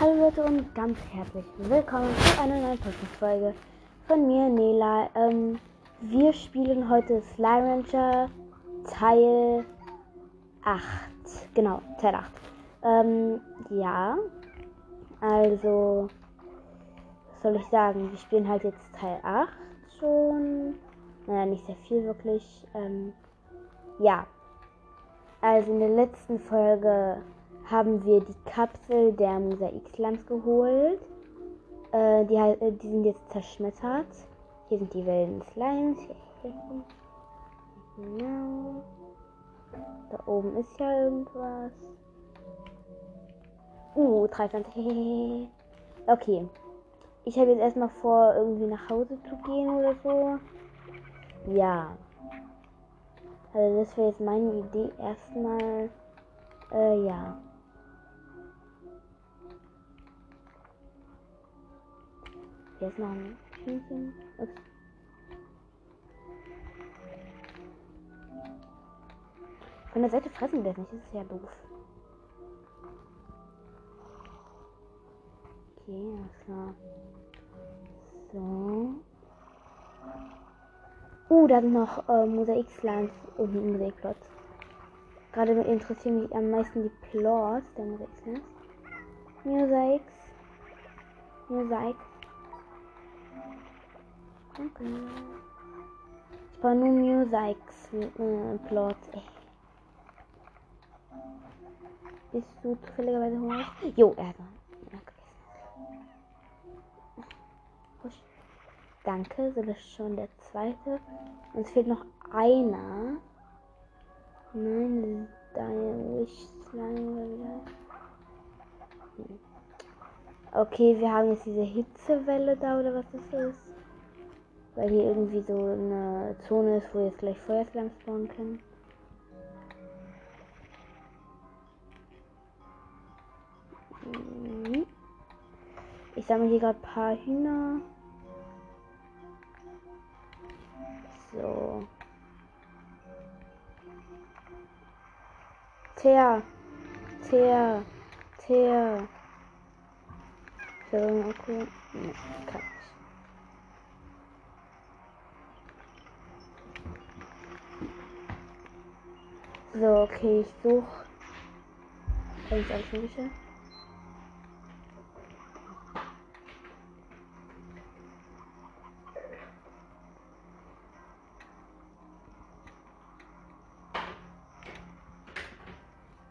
Hallo Leute und ganz herzlich willkommen zu einer neuen Podcast-Folge von mir, Nela. Ähm, wir spielen heute Slime Rancher Teil 8. Genau, Teil 8. Ähm, ja. Also, was soll ich sagen? Wir spielen halt jetzt Teil 8 schon. Naja, nicht sehr viel wirklich. Ähm, ja. Also in der letzten Folge haben wir die Kapsel der Mosaik-Slimes geholt. Äh, die, äh, die sind jetzt zerschmettert. Hier sind die wilden Slimes. Genau. Da oben ist ja irgendwas. Uh, drei Pflanzen. okay. Ich habe jetzt erstmal vor, irgendwie nach Hause zu gehen oder so. Ja. Also das wäre jetzt meine Idee. Erstmal, äh, ja. Ist noch ein Hühnchen. Ups. Von der Seite fressen wir nicht, das ist ja doof. Okay, alles klar. So. Uh, da sind noch äh, Mosaik-Slimes und ein Mosaikplot. Gerade interessieren mich am meisten die Plots der Mosaik-Slimes. Mosaiks. Mosaik. Ich brauche nur Mosaiks äh, Plots. Ey. Bist du zufälligerweise hungrig? Jo, er hat. Danke, so das ist schon der zweite. Uns fehlt noch einer. Nein, deine Wish Slime hm. Okay, wir haben jetzt diese Hitzewelle da oder was das ist. Weil hier irgendwie so eine Zone ist, wo jetzt gleich Feuerslime spawnen können. Mhm. Ich sammle hier gerade ein paar Hühner. So. Teer. Teer. Teer. So, okay. Nee, ich. So, okay, ich suche. Eigentlich alles Mögliche.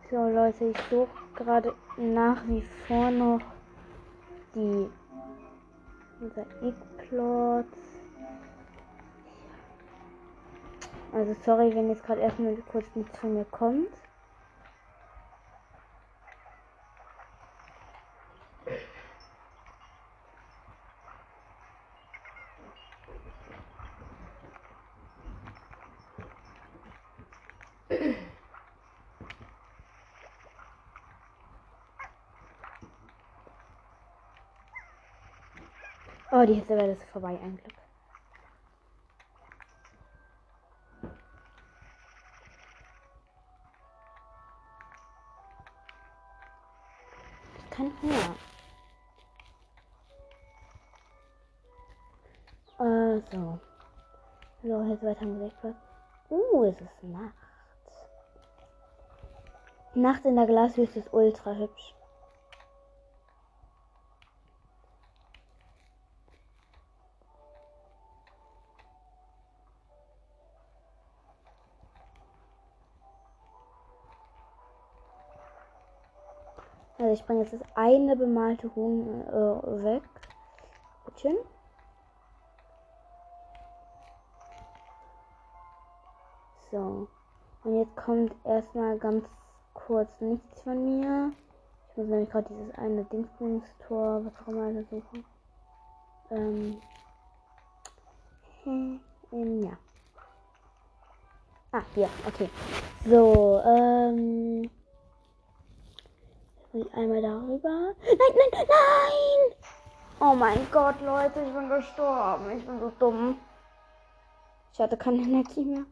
So Leute, ich suche gerade nach wie vor noch die Mosaikplots. Also sorry, wenn jetzt gerade erstmal kurz nichts von mir kommt. Oh, die Hitzewelle ist vorbei, ein Glück. Es ist Nacht. Nacht in der Glaswüste ist ultra hübsch. Also ich bringe jetzt das eine bemalte Huhn äh, weg. Bittchen. So. Und jetzt kommt erstmal ganz kurz nichts von mir. Ich muss nämlich gerade dieses eine Dingsbums-Tor, was auch immer, suchen. Ähm. ähm. Ja. Ah, hier, okay. So, ähm. Und einmal darüber. Nein, nein, nein! Oh mein Gott, Leute, ich bin gestorben. Ich bin so dumm. Ich hatte keine Energie mehr.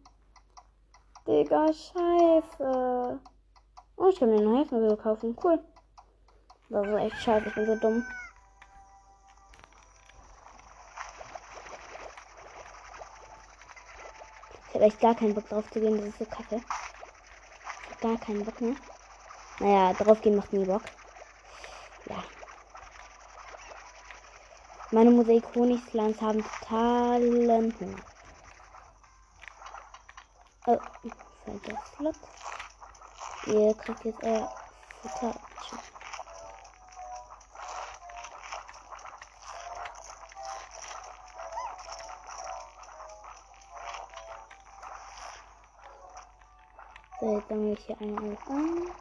Digga, scheiße. Oh, ich kann mir noch Hilfsmittel kaufen. Cool. Das ist echt scheiße, ich bin so dumm. Ich habe echt gar keinen Bock drauf zu gehen, das ist so kacke. Ich hab gar keinen Bock mehr. Naja, drauf gehen macht nie Bock. Ja. Meine Mosaik-Honig-Slimes haben totalen Hunger. Oh, falscher Slot. Ihr kriegt jetzt euer Futter. Tschüss. So, jetzt sammle ich hier einmal alles ein.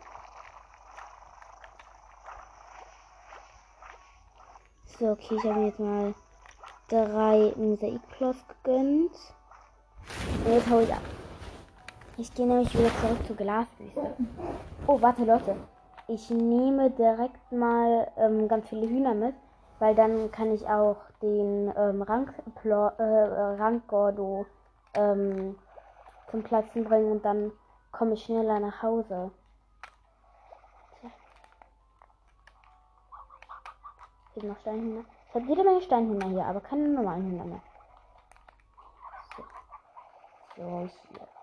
So, okay, ich habe mir jetzt mal drei Mosaikplots gegönnt. Und jetzt hau ich ab. Ich gehe nämlich wieder zurück zur Glaswüste. Oh, warte, Leute. Ich nehme direkt mal ähm, ganz viele Hühner mit, weil dann kann ich auch den ähm, Rank äh, Rankgordo ähm, zum Platzen bringen und dann komme ich schneller nach Hause. Sind noch Steinhühner. Ich habe jede Menge Steinhühner hier, aber keine normalen Hühner mehr. So, so hier.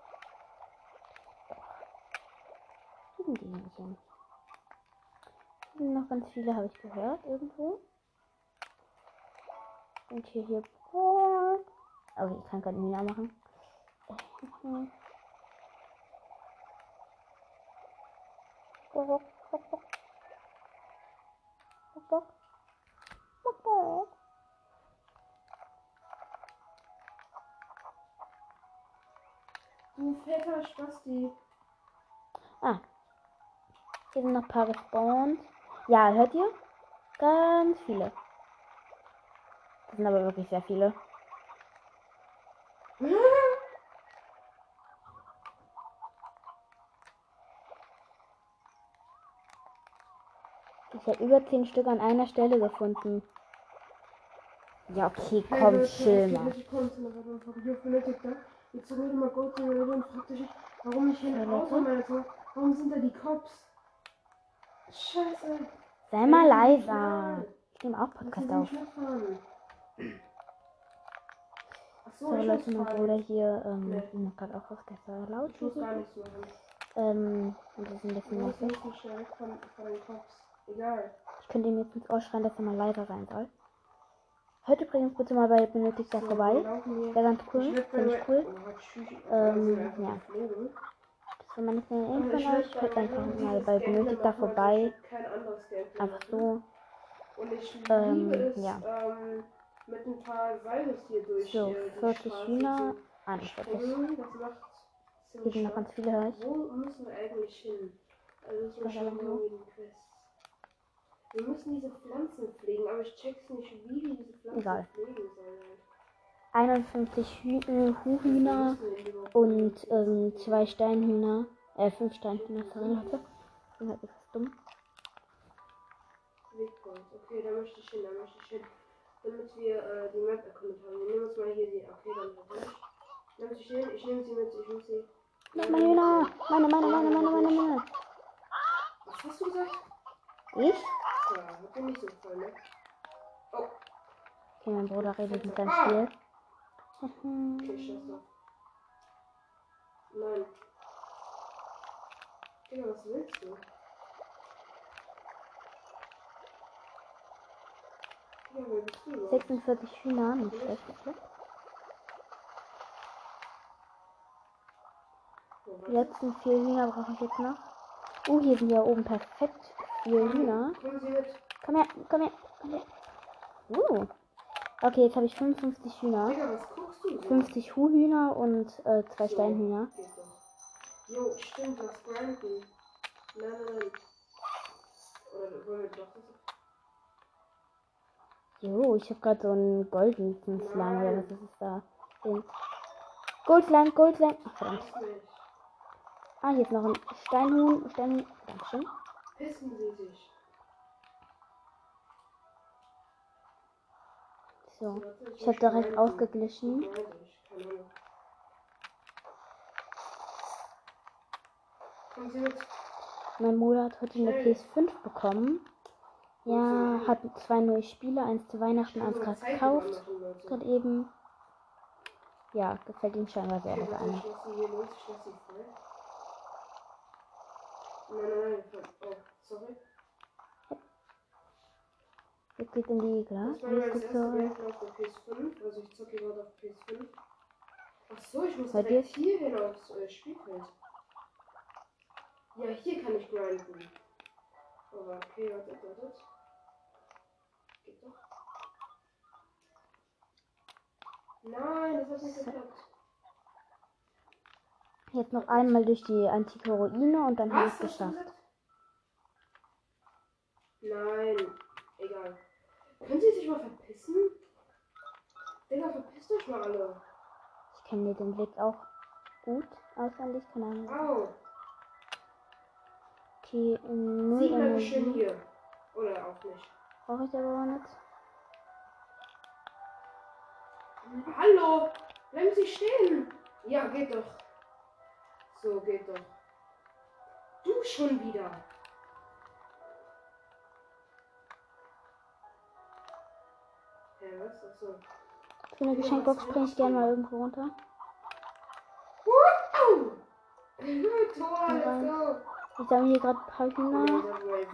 Liegen die nicht hin? Noch ganz viele, habe ich gehört, irgendwo. Und hier, hier. Oh, ich kann keine Hühner machen. Bock, bock, bock, bock. Bock, bock. Bock, bock. Du fetter Spasti. Ah. Hier sind noch ein paar gespawnt. Ja, hört ihr? Ganz viele. Das sind aber wirklich sehr viele. Ich habe über 10 Stück an einer Stelle gefunden. Ja, okay, komm, chill mal. Jetzt so mal Gold und fragt sich, warum nicht hin Auto Warum sind da die Cops? Scheiße. Sei mal leiser. Ich nehme auch Podcast auf. So, So, Leute, mein Bruder hier, ähm, nee. macht gerade auch der sehr laut. Ich muss gar nichts machen. Ähm, und das ist ein bisschen nicht. Egal. Ich könnte ihm jetzt ins Ohr schreien, dass er mal leiser sein soll. Hört übrigens bitte mal bei Benötigter So, vorbei. Wäre ganz cool. Finde ich cool. Oh. Ähm, ja. Geflogen. Das war meine kleine Info bei einfach mal bei Benötigter vorbei. Einfach so. Und ich Ähm, es, ja. ähm, mit ein paar Seiles hier durch So, die 40 Straße Hühner. zu 41. springen. Das macht Hier sind noch ganz viele, ich. Wo müssen wir eigentlich hin? Also das ist schon aber so? irgendwie ein Quest. Wir müssen diese Pflanzen pflegen, aber ich check's nicht, wie wir diese Pflanzen Egal. pflegen sollen. 51 Hü und ähm, zwei Steinhühner. Äh, fünf Steinhühner, sorry Leute. Ich bin halt etwas dumm. Okay, da möchte ich hin, da möchte ich hin. Damit wir äh, die Map erkundet haben. Wir nehmen uns mal hier die. Okay, dann ich. Nimm sie hin, ich nehme sie mit, ich muss sie. Meine meine Hühner! Meine, meine, meine, meine, meine, meine. Was hast du gesagt? Ich? Ja, dir nicht so gefallen, ne? Oh, Okay, mein Bruder redet mit seinem Spiel. Okay, scheiße. Nein. Digga, was willst du? Digga, wer bist du überhaupt? 46 Hühner, nicht schlecht. Oh, Die letzten vier Hühner brauche ich jetzt noch. Oh, hier sind ja oben perfekt vier Hühner. Komm her, komm her, komm her. Uh. Okay, jetzt habe ich 55 Hühner. Digga, was? 50 Huhhühner und äh, zwei Steinhühner. Jo, stimmt, was grinden. Nein, nein, nein. Oder wollen wir doch das? Jo, ich habe gerade so einen goldenen Slime oder was ist es da? Den Goldslime, Goldslime. Ach, verdammt. Das nicht. Ah, hier ist noch ein Steinhuhn. Steinhuhn. Dankeschön. Pissen Sie sich. So. Ich habe direkt ausgeglichen. Mein Bruder hat heute eine Schnell. PS5 bekommen. Ja, hat zwei neue Spiele, eins zu Weihnachten, eins gerade gekauft, gerade eben. Ja, gefällt ihm scheinbar sehr, das eine. Nein, nein, nein, oh, sorry. Jetzt geht in die Das war Glas. mein Jetzt erstes so. Gameplay auf der PS5, also ich zocke gerade auf PS5. Ach so, ich muss Bei direkt hier hin aufs äh, Spielfeld. Ja, hier kann ich grinden. Aber okay, wartet, wartet. Geht doch. Nein, das hat nicht geklappt. Jetzt noch einmal durch die antike Ruine und dann habe ich es Was? Geschafft. Nein, egal. Können Sie sich mal verpissen? Digga, verpisst euch mal alle. Ich kenne mir den Blick auch gut auswendig, keine Ahnung. Au. Okay, null Sie bleiben schön Energie. hier. Oder auch nicht. Brauche ich aber auch nicht. Hallo! Bleiben Sie stehen! Ja, geht doch. So, geht doch. Du schon wieder. Hä, was? Achso. Für eine Geschenkbox bringe ich gerne mal irgendwo runter. Tor, let's go! Ich sammle hier gerade ein paar Hühner.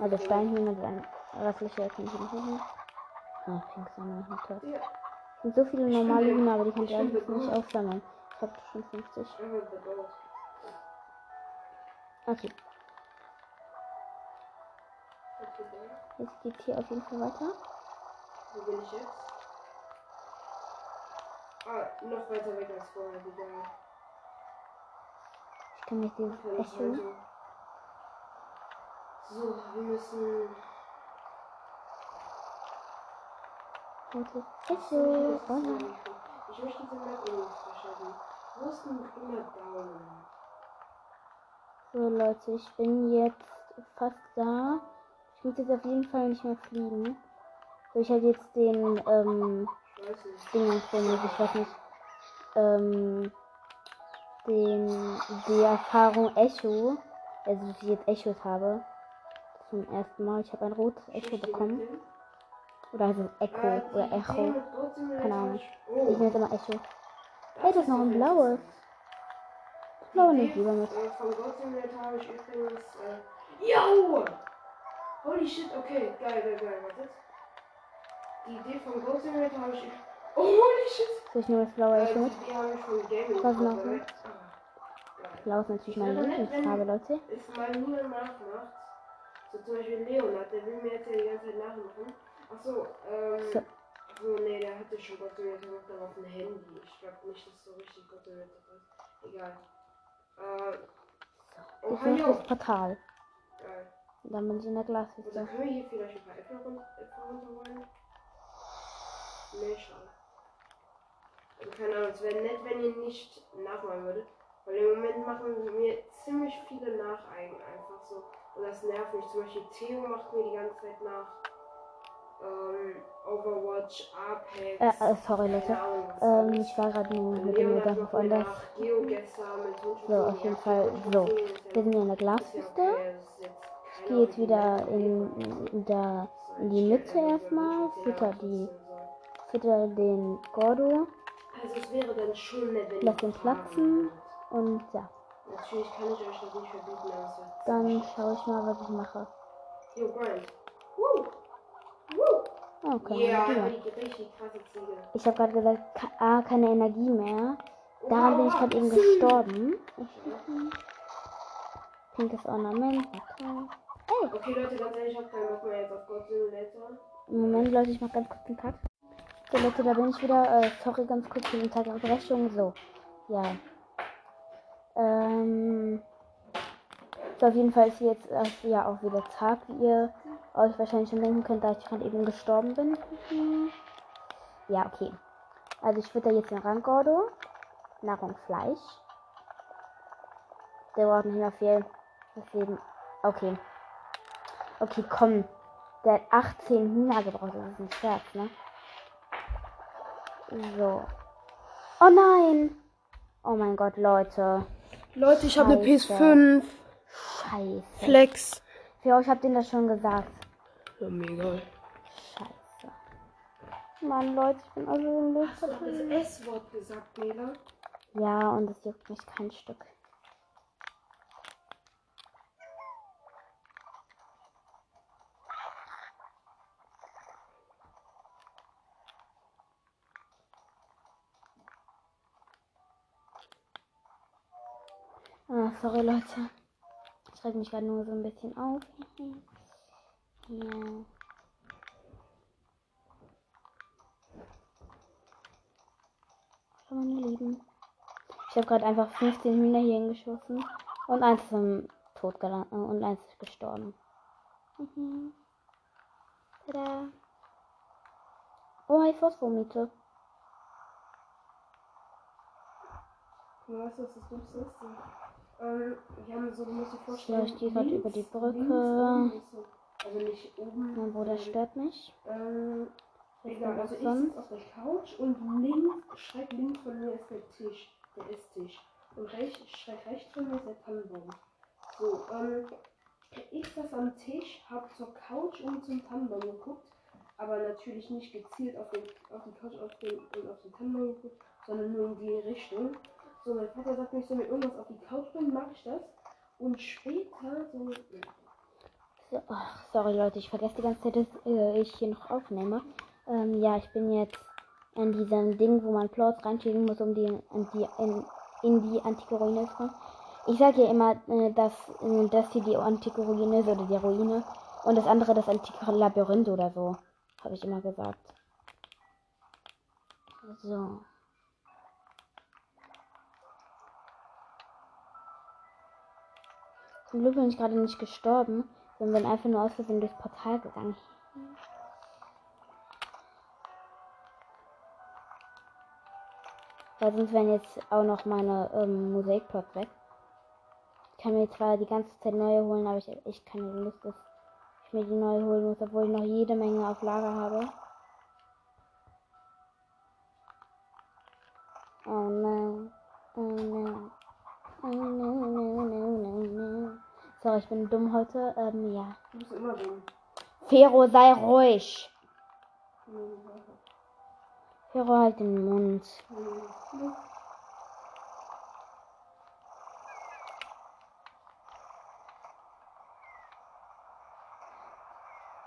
Also Steinhühner, die ein restliche kann ich nicht nehmen. Ah, Pink sammeln, nicht toll. Ja, Es sind so viele normale Hühner, aber die kann ich ich eigentlich nicht aufsammeln. Ich habe schon 50. einfach bedauert. Okay, dann. jetzt geht hier auf jeden Fall weiter. Wo bin ich jetzt? Ah, noch weiter weg als vorher, wie geil. Ich kann mich Echo. weiter. So, wir müssen. Nein. nicht. Ich möchte diese irgendwie verschaffen. Wo ist denn immer Daumen? So Leute, ich bin jetzt fast da. Ich muss jetzt auf jeden Fall nicht mehr fliegen. So, ich habe jetzt den ähm, Ich weiß nicht. Ding von mir, weiß nicht, ähm, den, die Erfahrung Echo, also ich jetzt Echos habe, zum ersten Mal. Ich habe ein rotes Echo bekommen. Oder es Echo Äh, oder die Echo. Keine Ahnung. ist- Ich nenne es immer Echo. Hey, das ist noch ein blaues. Das blaue Die nicht lieber mit. äh, Von God Simulator habe ich übrigens. Äh, Yo! Holy shit, okay, geil, geil, geil, wartet. Die Idee von God Simulator habe ich. Oh, holy shit! Soll ich nur das blaue Äh, die mit? Idee habe ich von Gaming. Was noch. Blau ist natürlich meine Lieblingsfarbe, Leute. Es mal niemand nachmacht. So zum Beispiel Leonard, der will mir jetzt ja die ganze Zeit nachmachen. Achso, ähm. So. So, nee, der hatte schon Gott Simulator gemacht, aber auf dem Handy. Ich glaube nicht, dass so richtig Gott Simulator ist. Egal. Äh. Oh, Ich hallo! das Portal. Geil. Dann bin ich in der Also Glashütte. können wir hier vielleicht ein paar Äpfel runterholen? Nee, schade. Also keine Ahnung, es wäre nett, wenn ihr nicht nachmachen würdet. Weil im Moment machen mir ziemlich viele nach ein- einfach so. Und das nervt mich. Zum Beispiel Theo macht mir die ganze Zeit nach. Ähm, Overwatch, Apex. Äh, äh, sorry, Leute. Ähm, ich war gerade nur mit dem. Geogesser mit Wunsch So, auf jeden Fall. So, wir sind in der Glashütte. Ich gehe jetzt wieder in, in, der, in die Mitte erstmal. Fütter, die, fütter den Gordo. Also es wäre dann schon nett, wenn Lass ihn platzen. Und ja, Natürlich kann ich euch das nicht verbieten, wäre dann schaue ich mal, was ich mache. Yo, Grind. Woo! Woo! Okay. Ja, krasse Ziege. Ich habe gerade gesagt, ah, keine Energie mehr. Daran bin ich gerade eben gestorben. Pinkes Ornament. Okay. Hey, Okay, Leute, ganz ehrlich, ich hab keinen Bock mehr jetzt auf God Simulator. Moment, Leute, ich mach ganz kurz den Cut. So, Leute, da bin ich wieder. Äh, sorry, ganz kurz für den Tag der Unterbrechung. So, ja. Ähm. So, auf jeden Fall ist jetzt äh, ja auch wieder Tag, wie ihr euch wahrscheinlich schon denken könnt, da ich gerade eben gestorben bin. Ja, okay. Also ich fütter jetzt den Rangordo. Nahrung Fleisch. Der braucht nicht mehr viel. Deswegen. Okay. Okay, komm. Der hat 18 Hühner gebraucht. Das ist ein Scherz, ne? So. Oh nein! Oh mein Gott, Leute. Leute, ich habe eine Scheiße. PS5. Scheiße. Flex. Für euch habt ihr das schon gesagt. Ja, mir egal. Scheiße. Mann, Leute, ich bin also im Hast du das S-Wort gesagt, Nela? Ja, und es juckt mich kein Stück. Ah, sorry Leute. Ich schreibe mich gerade nur so ein bisschen auf. Ja. Meine Lieben. Ich habe gerade einfach 15 Hühner hier hingeschossen und eins ist im gelandet und eins ist gestorben. Mhm. Tada. Oh, ich Phosphormiete. Weißt du, was das Dümmste ist? Ähm, wir haben so, du musst dir Ja, vorstellen. ich gehe gerade über die Brücke. Also nicht oben. Mein Bruder stört mich. Ähm, egal, also ich sitze auf der Couch und links, schräg links von mir ist der Tisch, der Esstisch. Und rechts, schräg rechts von mir ist der Tannenbaum. So, ähm, ich saß am Tisch, hab zur Couch und zum Tannenbaum geguckt, aber natürlich nicht gezielt auf, den, auf die Couch auf den, und auf den Tannenbaum geguckt, sondern nur in die Richtung. So, mein Vater sagt mir, ich soll mit irgendwas auf die Couch bringen, mach ich das. Und später, so, ja, So, ach, sorry Leute, ich vergesse die ganze Zeit, dass äh, ich hier noch aufnehme. Ähm, ja, ich bin jetzt an diesem Ding, wo man Plots reinschieben muss, um die, in die, in, in die antike Ruine zu kommen. Ich sage ja immer, äh, dass äh, das hier die antike Ruine ist oder die Ruine und das andere das antike Labyrinth oder so. Habe ich immer gesagt. So. Zum Glück bin ich gerade nicht gestorben, sondern bin einfach nur aus Versehen durchs Portal gegangen. Weil sonst wären jetzt auch noch meine ähm, Mosaikplots weg. Ich kann mir zwar die ganze Zeit neue holen, aber ich habe echt keine Lust, dass ich mir die neue holen muss, obwohl ich noch jede Menge auf Lager habe. Oh no. Oh no. Sorry, ich bin dumm heute. Ähm, ja. du bist immer dumm. Fero, sei ruhig. Fero, halt den Mund.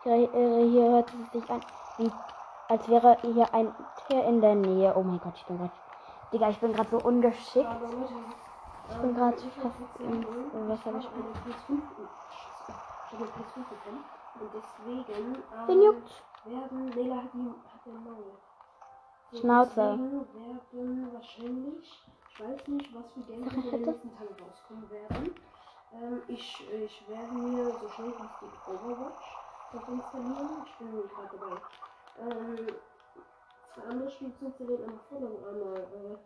Hier, äh, hier hört es sich an, wie, als wäre hier ein Tier in der Nähe. Oh mein Gott, ich bin gerade. Digga, ich bin gerade so ungeschickt. Ich bin gerade ich fast äh, Wasser gesprungen. PS5 ich habe eine PS5 bekommen und deswegen ähm, Den juckt. werden Nela hat die hat den Maul. Schnauze. Werden wahrscheinlich, ich weiß nicht, was für Games in den nächsten Tagen rauskommen werden. Ähm, ich, ich werde mir so schnell wie es geht Overwatch installieren. Ich bin gerade dabei. Ähm, zwei andere Spiele zu installieren, einmal einmal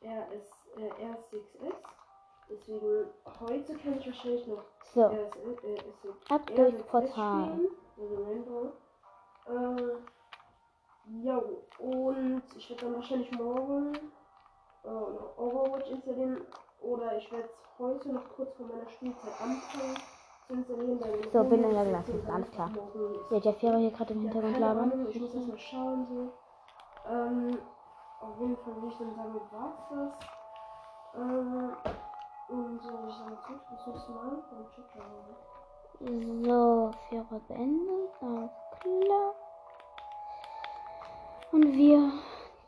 äh, RS, äh, R6S. Deswegen, heute kann ich wahrscheinlich noch So, äh, RS, ab RS durchs Portal. Also Rainbow. Äh, ja, und ich werde dann wahrscheinlich morgen äh, noch Overwatch installieren. Oder ich werde es heute noch kurz vor meiner Spielzeit anfangen. Dann So, bin in der Glasschüssel, alles klar. Ja, der Fero hier gerade im ja, Hintergrund keine labern. Ich muss erst mal schauen, so. Ähm, auf jeden Fall würde ich dann sagen, war's das. Ähm, und so, ich beendet. Alles klar. Und wir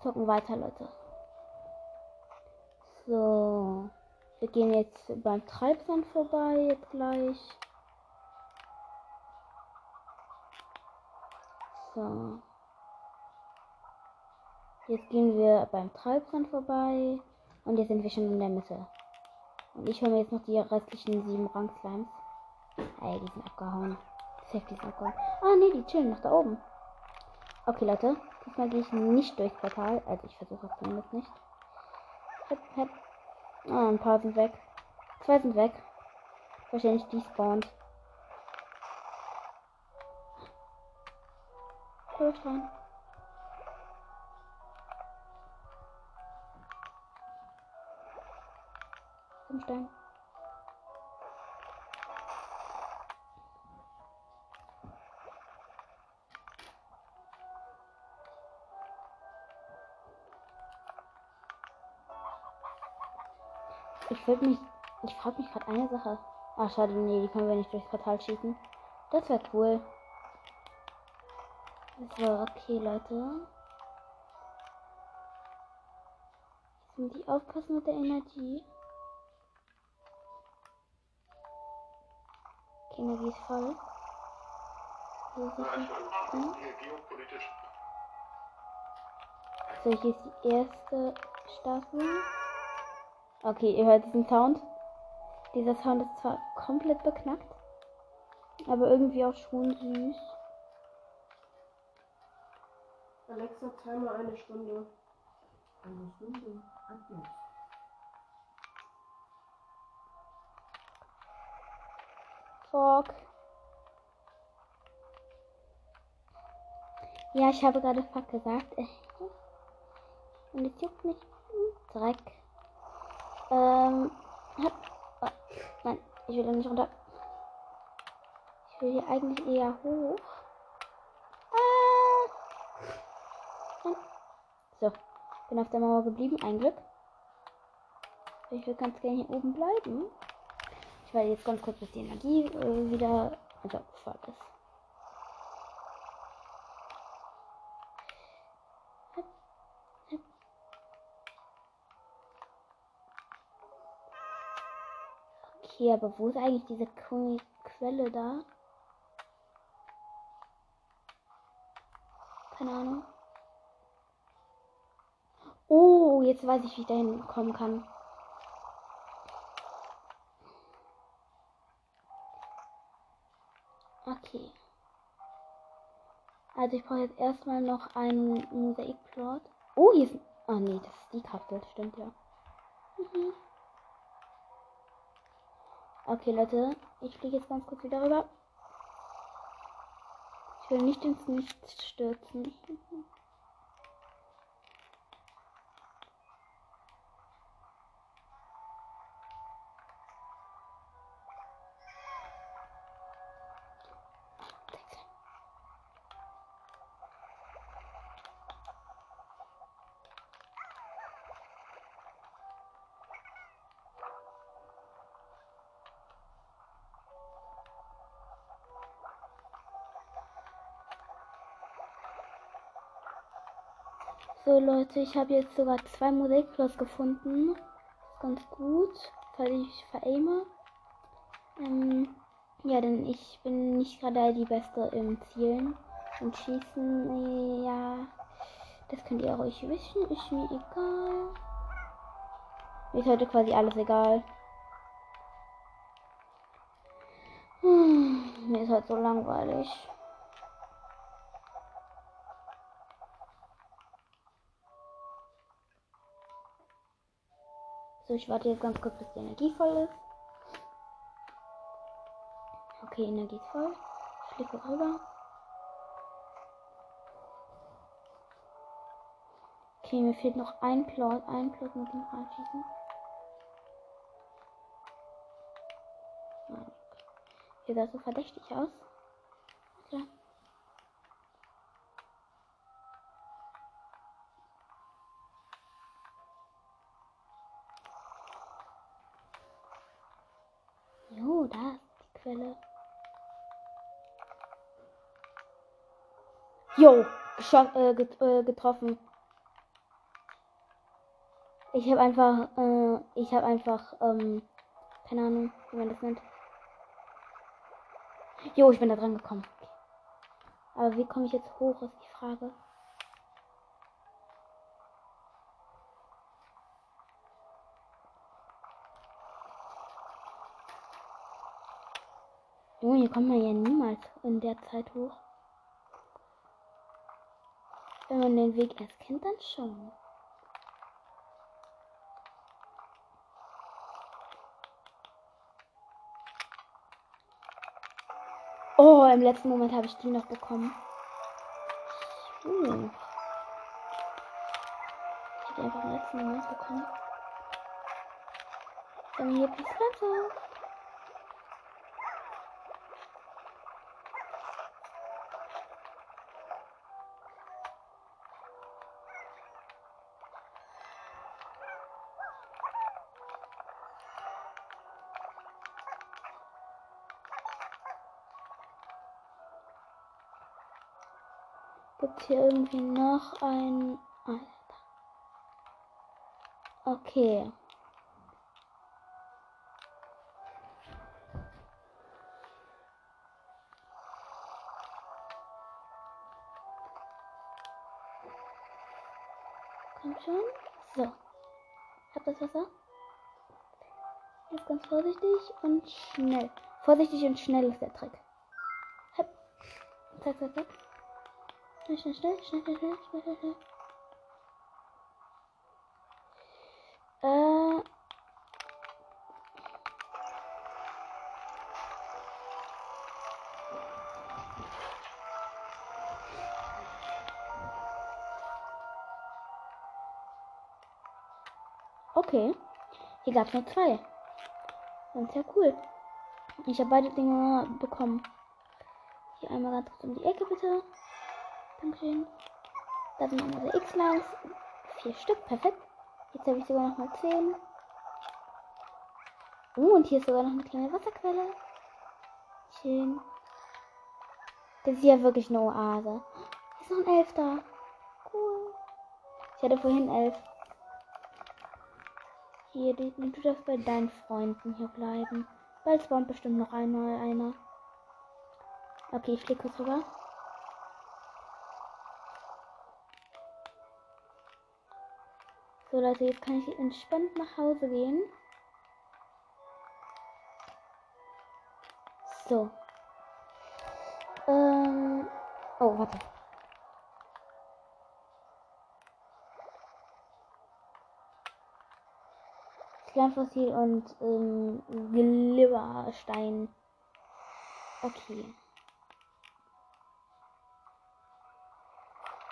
zocken weiter, Leute. So. Wir gehen jetzt beim Treibsand vorbei, jetzt gleich. So. Jetzt gehen wir beim Treibsand vorbei. Und jetzt sind wir schon in der Mitte. Ich hole mir jetzt noch die restlichen sieben Rang-Slimes. Ey, die sind abgehauen. Safe, die sind abgehauen. Ah, nee, die chillen noch da oben. Okay, Leute. Diesmal gehe ich nicht durchs Portal. Also ich versuche es zumindest nicht. Hep, hep. Ah, ein paar sind weg. Zwei sind weg. Wahrscheinlich despawned. Durch rein. Stein. Ich würde mich. Ich frage mich gerade eine Sache. Ah, schade, nee, die können wir nicht durchs Portal schießen. Das wäre cool. So, okay, Leute. Jetzt muss ich aufpassen mit der Energie. Okay, Energie ist voll. Hier. So, hier ist die erste Staffel. Okay, ihr hört diesen Sound. Dieser Sound ist zwar komplett beknackt, aber irgendwie auch schon süß. Alexa, Timer eine Stunde. Eine Stunde ab Fuck. Ja, ich habe gerade Fuck gesagt. Und es juckt mich. Dreck. Ähm. Hab, oh, nein, ich will da nicht runter. Ich will hier eigentlich eher hoch. Ah. So, bin auf der Mauer geblieben. Ein Glück. Ich will ganz gerne hier oben bleiben. Werde jetzt ganz kurz, bis die Energie äh, wieder also voll ist. Okay, aber wo ist eigentlich diese Que- Quelle da? Keine Ahnung. Oh, jetzt weiß ich, wie ich dahin kommen kann. Okay. Also ich brauche jetzt erstmal noch einen Mosaikplot. Oh, hier ist... Ah nee, das ist die Kapsel, stimmt ja. Mhm. Okay, Leute, ich fliege jetzt ganz kurz wieder rüber. Ich will nicht ins Nichts stürzen. So Leute, ich habe jetzt sogar zwei Mosaikplots gefunden. Ganz gut, falls ich veraime. Ähm, ja, denn ich bin nicht gerade die Beste im Zielen und Schießen. Ja, das könnt ihr ruhig wissen, ist mir egal. Mir ist heute quasi alles egal. Hm, mir ist halt so langweilig. Ich warte jetzt ganz kurz, bis die Energie voll ist. Okay, Energie ist voll. Ich fliege rüber. Okay, mir fehlt noch ein Plot. Ein Plot mit dem reinschießen. Hier sah so verdächtig aus. Gescho- äh, get äh, getroffen. Ich habe einfach, äh, ich habe einfach, ähm, keine Ahnung, wie man das nennt. Jo, ich bin da dran gekommen. Aber wie komme ich jetzt hoch, ist die Frage. Junge, hier kommt man ja niemals in der Zeit hoch. Wenn man den Weg erst kennt, dann schon. Oh, im letzten Moment habe ich die noch bekommen. Uh. Ich habe die einfach im letzten Moment bekommen. Dann hier plus Gibt hier irgendwie noch ein. Da. Okay. Kommt schon. So. Hab das Wasser. Jetzt ganz vorsichtig und schnell. Vorsichtig und schnell ist der Trick. Hep. Zack, zack, zack. Schnell, schnell, schnell, schnell, schnell, schnell, schnell, schnell. Äh. Okay. Hier gab es nur zwei. Das ist ja cool. Ich habe beide Dinge bekommen. Hier einmal ganz kurz um die Ecke bitte. Dankeschön. Da sind so X-Lines. Vier Stück, perfekt. Jetzt habe ich sogar noch mal zehn. Oh, und hier ist sogar noch eine kleine Wasserquelle. Schön. Das ist ja wirklich eine Oase. Hier ist noch ein Elf da. Cool. Ich hatte vorhin elf. Hier, du du darfst bei deinen Freunden hier bleiben. Bald spawnt bestimmt noch einmal einer. Okay, ich fliege kurz rüber. So Leute, jetzt kann ich entspannt nach Hause gehen. So. Ähm. Oh, warte. Sternfossil und ähm, Glibberstein. Okay.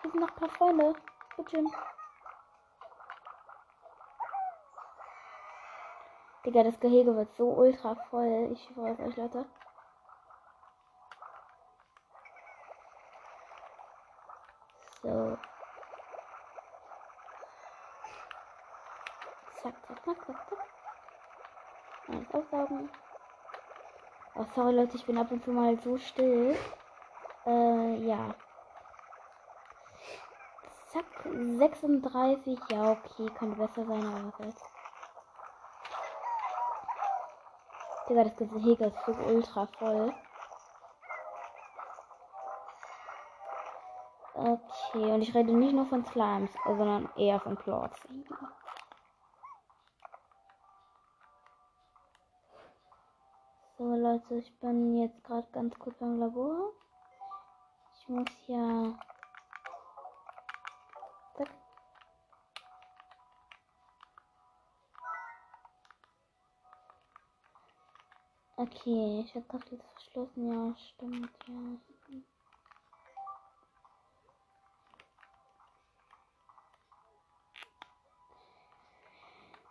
Hier sind noch ein paar Freunde. Bitte. Digga, das Gehege wird so ultra voll. Ich freue euch, Leute. So. Zack, zack, zack, zack, zack. Alles aufsaugen. Oh, sorry, Leute, ich bin ab und zu mal so still. Äh, ja. Zack, 36. Ja, okay, könnte besser sein, aber was jetzt? Digga, das Gehege ist so ultra voll. Okay, und ich rede nicht nur von Slimes, sondern eher von Plots. So Leute, ich bin jetzt gerade ganz kurz beim Labor. Ich muss ja. Okay, ich habe gerade jetzt verschlossen. Ja, stimmt, ja.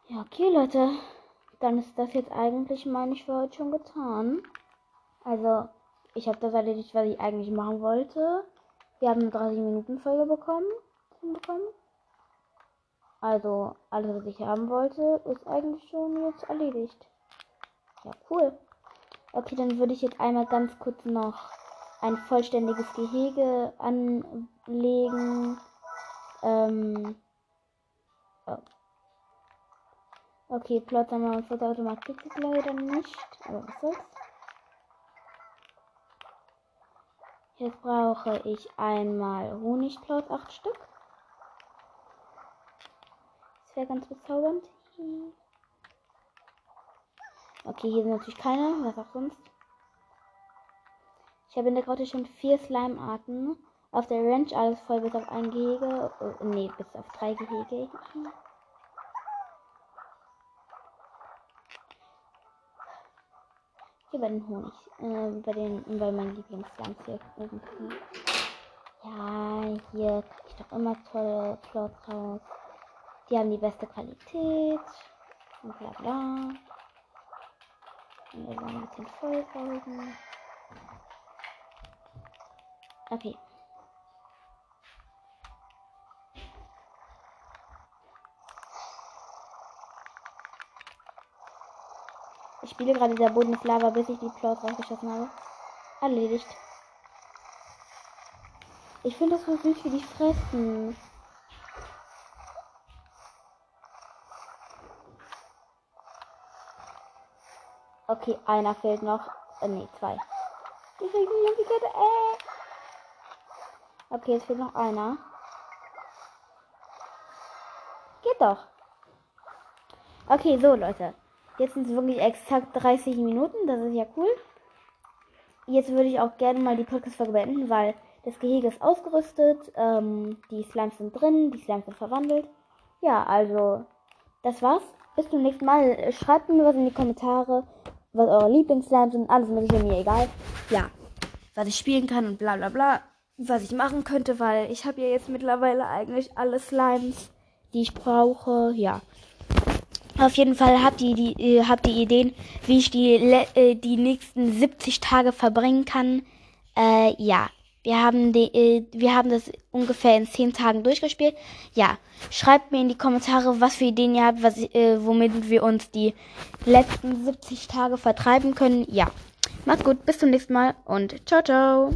Ja, okay, Leute. Dann ist das jetzt eigentlich, meine ich, für heute schon getan. Also, ich habe das erledigt, was ich eigentlich machen wollte. Wir haben eine 30-Minuten-Folge bekommen. Hinbekommen. Also, alles, was ich haben wollte, ist eigentlich schon jetzt erledigt. Ja, cool. Okay, dann würde ich jetzt einmal ganz kurz noch ein vollständiges Gehege anlegen. Ähm. Oh. Okay, Plot einmal und Futterautomat gibt es leider nicht. Aber was soll's. Jetzt brauche ich einmal Honigplot, 8 Stück. Das wäre ganz bezaubernd. Okay, hier sind natürlich keine, was auch sonst. Ich habe in der Grotte schon vier Slime-Arten. Auf der Ranch alles voll bis auf ein Gehege. Oh, nee, bis auf drei Gehege. Hier bei den Honig. Äh, bei den, bei meinen Lieblingslands hier oben. Ja, hier kriege ich doch immer tolle Plots raus. Die haben die beste Qualität. Und bla bla. Wir wollen ein bisschen vollsaugen. Okay. Ich spiele gerade der Boden ist Lava, bis ich die Plots rausgeschossen habe. Erledigt. Ich finde das so süß, wie die fressen. Okay, einer fehlt noch. Äh, nee, zwei. Kriegen die um die Kette. Äh. Okay, es fehlt noch einer. Geht doch. Okay, so Leute. Jetzt sind es wirklich exakt 30 Minuten. Das ist ja cool. Jetzt würde ich auch gerne mal die Podcast-Folge beenden, weil das Gehege ist ausgerüstet. Ähm, die Slimes sind drin. Die Slimes sind verwandelt. Ja, also, das war's. Bis zum nächsten Mal. Schreibt mir was in die Kommentare, was eure Lieblingsslimes sind. Alles mögliche, mir egal. Ja, was ich spielen kann und bla bla bla. Was ich machen könnte, weil ich habe ja jetzt mittlerweile eigentlich alle Slimes, die ich brauche. Ja. Auf jeden Fall habt ihr die, äh, habt ihr Ideen, wie ich die, äh, die nächsten 70 Tage verbringen kann. Äh, ja. Wir haben, die, äh, wir haben das ungefähr in 10 Tagen durchgespielt. Ja. Schreibt mir in die Kommentare, was für Ideen ihr habt, was, äh, womit wir uns die letzten 70 Tage vertreiben können. Ja. Macht's gut, bis zum nächsten Mal und ciao, ciao.